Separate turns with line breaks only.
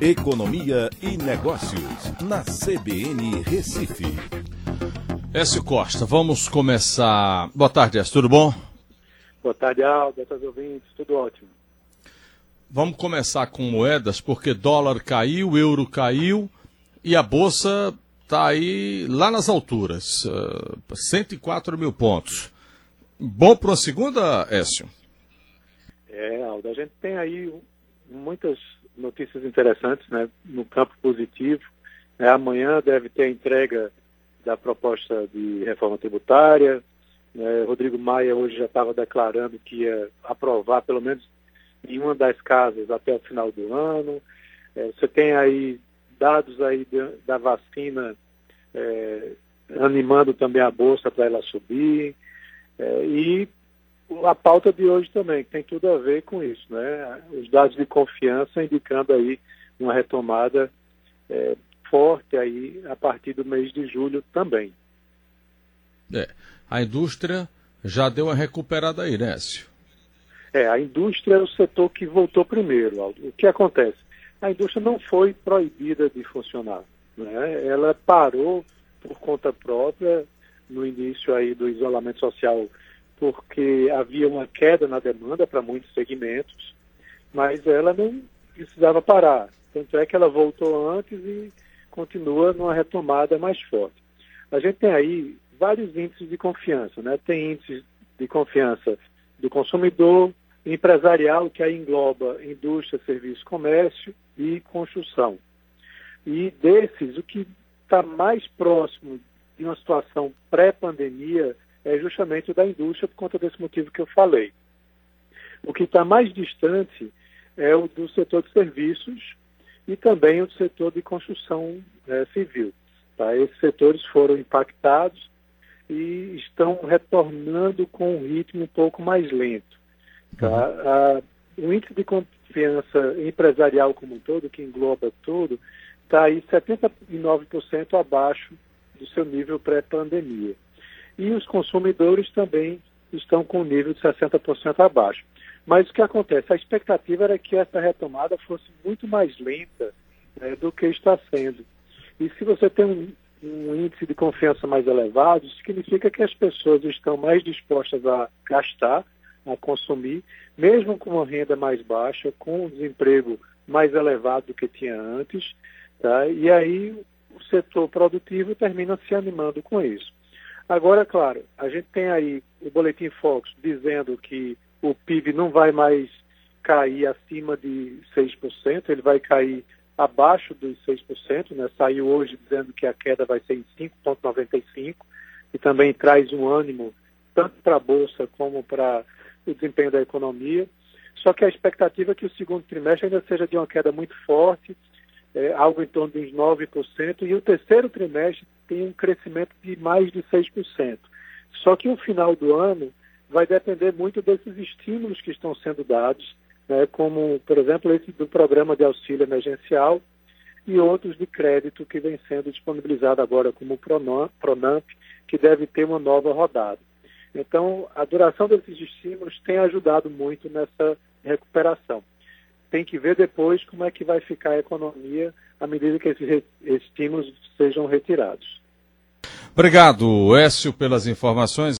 Economia e Negócios, na CBN Recife.
Écio Costa, vamos começar. Boa tarde, Écio, tudo bom?
Boa tarde, Aldo, boa tarde, ouvintes, tudo ótimo.
Vamos começar com moedas, porque dólar caiu, euro caiu e a bolsa está aí lá nas alturas, uh, 104 mil pontos. Bom para a segunda, Écio?
É, Aldo, a gente tem aí muitas notícias interessantes né, no campo positivo. É, amanhã deve ter a entrega da proposta de reforma tributária. É, Rodrigo Maia hoje já estava declarando que ia aprovar pelo menos em uma das casas até o final do ano. É, você tem aí dados aí de, da vacina é, animando também a bolsa para ela subir. É, e a pauta de hoje também, que tem tudo a ver com isso, né? Os dados de confiança indicando aí uma retomada é, forte aí a partir do mês de julho também.
É, a indústria já deu uma recuperada aí, né, Écio?
É, a indústria é o setor que voltou primeiro, Aldo. O que acontece? A indústria não foi proibida de funcionar, né? Ela parou por conta própria no início aí do isolamento social porque havia uma queda na demanda para muitos segmentos, mas ela não precisava parar. Tanto é que ela voltou antes e continua numa retomada mais forte. A gente tem aí vários índices de confiança, né? Tem índices de confiança do consumidor, empresarial, que aí engloba indústria, serviço, comércio e construção. E desses, o que está mais próximo de uma situação pré-pandemia é justamente o da indústria, por conta desse motivo que eu falei. O que está mais distante é o do setor de serviços e também o do setor de construção é, civil. Tá? Esses setores foram impactados e estão retornando com um ritmo um pouco mais lento. Tá? Uhum. o índice de confiança empresarial como um todo, que engloba tudo, está aí 79% abaixo do seu nível pré-pandemia e os consumidores também estão com o nível de 60% abaixo. Mas o que acontece? A expectativa era que essa retomada fosse muito mais lenta né, do que está sendo. E se você tem um, um, índice de confiança mais elevado, significa que as pessoas estão mais dispostas a gastar, a consumir, mesmo com uma renda mais baixa, com um desemprego mais elevado do que tinha antes, tá? e aí o setor produtivo termina se animando com isso. Agora, claro, a gente tem aí o Boletim Fox dizendo que o PIB não vai mais cair acima de 6%, ele vai cair abaixo dos 6%, né? saiu hoje dizendo que a queda vai ser em 5,95% e também traz um ânimo tanto para a Bolsa como para o desempenho da economia. Só que a expectativa é que o segundo trimestre ainda seja de uma queda muito forte, é, algo em torno de uns 9%, e o terceiro trimestre tem um crescimento de mais de 6%. Só que o final do ano vai depender muito desses estímulos que estão sendo dados, né, como, por exemplo, esse do programa de auxílio emergencial e outros de crédito que vem sendo disponibilizado agora, como o Pronamp, que deve ter uma nova rodada. Então, a duração desses estímulos tem ajudado muito nessa recuperação tem que ver depois como é que vai ficar a economia à medida que esses estímulos sejam retirados.
Obrigado, Écio, pelas informações.